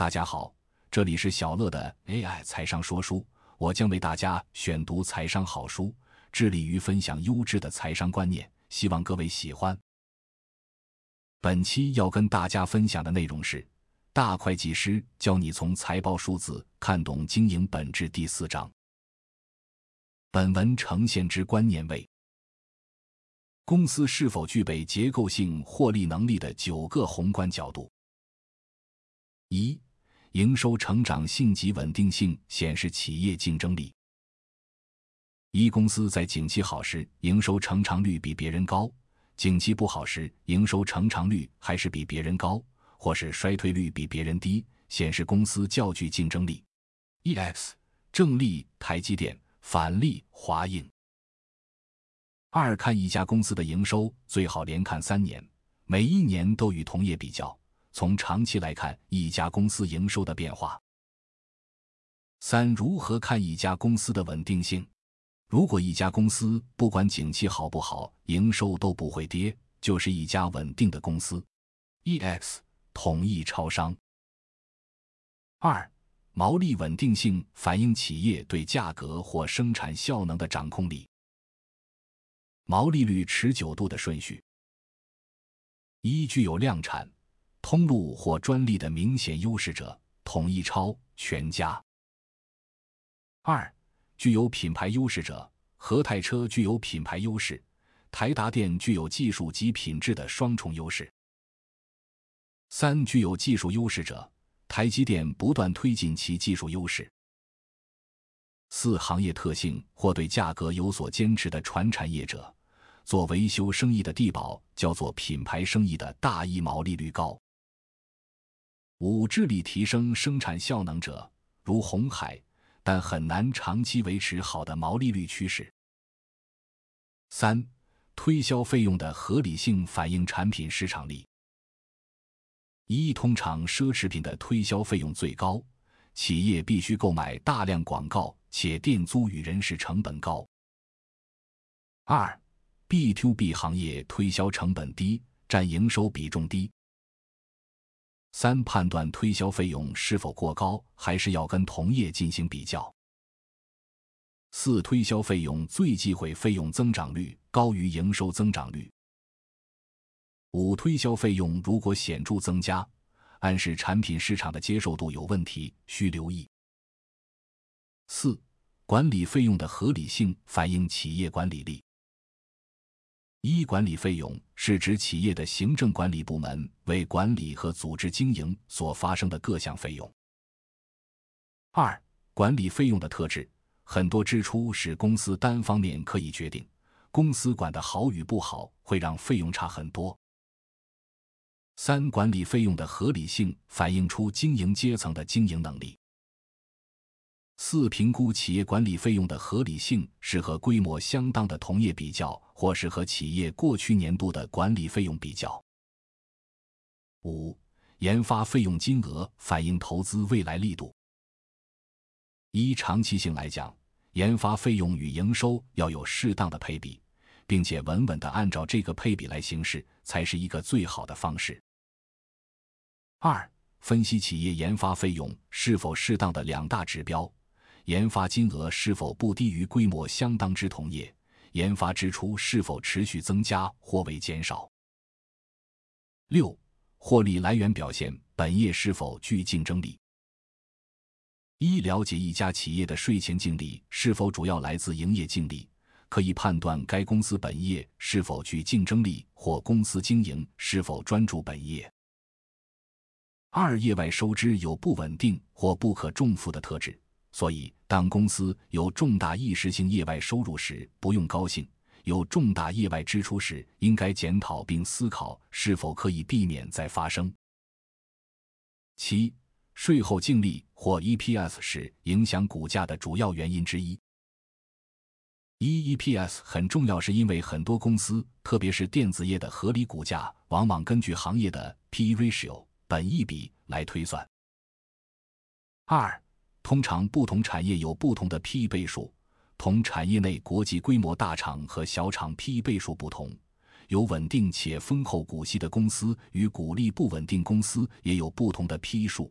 大家好，这里是小乐的 AI 财商说书，我将为大家选读财商好书，致力于分享优质的财商观念，希望各位喜欢。本期要跟大家分享的内容是《大会计师教你从财报数字看懂经营本质》第四章。本文呈现之观念为：公司是否具备结构性获利能力的九个宏观角度。一营收成长性及稳定性显示企业竞争力。一公司在景气好时，营收成长率比别人高；景气不好时，营收成长率还是比别人高，或是衰退率比别人低，显示公司较具竞争力。EX 正例：台积电；反例：华映。二看一家公司的营收，最好连看三年，每一年都与同业比较。从长期来看一家公司营收的变化。三、如何看一家公司的稳定性？如果一家公司不管景气好不好，营收都不会跌，就是一家稳定的公司。EX 统一超商。二、毛利稳定性反映企业对价格或生产效能的掌控力。毛利率持久度的顺序：一、具有量产。通路或专利的明显优势者，统一超、全家。二、具有品牌优势者，和泰车具有品牌优势，台达电具有技术及品质的双重优势。三、具有技术优势者，台积电不断推进其技术优势。四、行业特性或对价格有所坚持的传产业者，做维修生意的地保叫做品牌生意的大一毛利率高。五致力提升生产效能者，如红海，但很难长期维持好的毛利率趋势。三、推销费用的合理性反映产品市场力。一、通常奢侈品的推销费用最高，企业必须购买大量广告，且店租与人事成本高。二、B to B 行业推销成本低，占营收比重低。三、判断推销费用是否过高，还是要跟同业进行比较。四、推销费用最忌讳费用增长率高于营收增长率。五、推销费用如果显著增加，暗示产品市场的接受度有问题，需留意。四、管理费用的合理性反映企业管理力。一、管理费用是指企业的行政管理部门为管理和组织经营所发生的各项费用。二、管理费用的特质，很多支出是公司单方面可以决定，公司管得好与不好会让费用差很多。三、管理费用的合理性反映出经营阶层的经营能力。四、评估企业管理费用的合理性是和规模相当的同业比较，或是和企业过去年度的管理费用比较。五、研发费用金额反映投资未来力度。一、长期性来讲，研发费用与营收要有适当的配比，并且稳稳的按照这个配比来行事，才是一个最好的方式。二、分析企业研发费用是否适当的两大指标。研发金额是否不低于规模相当之同业？研发支出是否持续增加或为减少？六、获利来源表现，本业是否具竞争力？一、了解一家企业的税前净利是否主要来自营业净利，可以判断该公司本业是否具竞争力或公司经营是否专注本业。二、业外收支有不稳定或不可重复的特质。所以，当公司有重大意识性业外收入时，不用高兴；有重大业外支出时，应该检讨并思考是否可以避免再发生。七、税后净利或 EPS 是影响股价的主要原因之一。一 EPS 很重要，是因为很多公司，特别是电子业的合理股价，往往根据行业的 P/E ratio 本益比来推算。二。通常，不同产业有不同的 P/E 倍数。同产业内国际规模大厂和小厂 P/E 倍数不同，有稳定且丰厚股息的公司与股利不稳定公司也有不同的 P/E 数。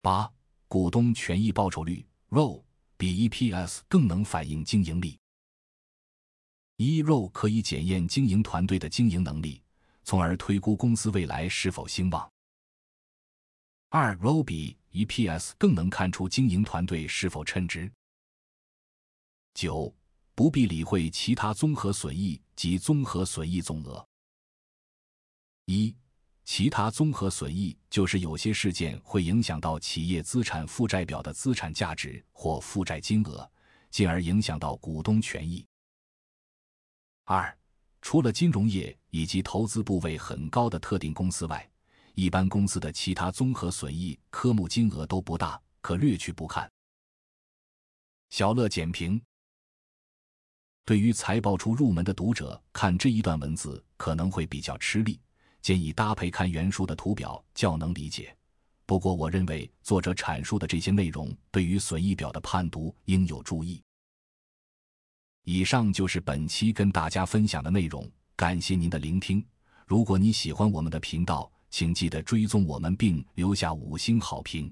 八、股东权益报酬率 ROE 比 EPS 更能反映经营力。一 ROE 可以检验经营团队的经营能力，从而推估公司未来是否兴旺。二 ROE 比 EPS 更能看出经营团队是否称职。九、不必理会其他综合损益及综合损益总额。一、其他综合损益就是有些事件会影响到企业资产负债表的资产价值或负债金额，进而影响到股东权益。二、除了金融业以及投资部位很高的特定公司外，一般公司的其他综合损益科目金额都不大，可略去不看。小乐简评。对于财报初入门的读者，看这一段文字可能会比较吃力，建议搭配看原书的图表，较能理解。不过，我认为作者阐述的这些内容对于损益表的判读应有注意。以上就是本期跟大家分享的内容，感谢您的聆听。如果你喜欢我们的频道，请记得追踪我们并留下五星好评。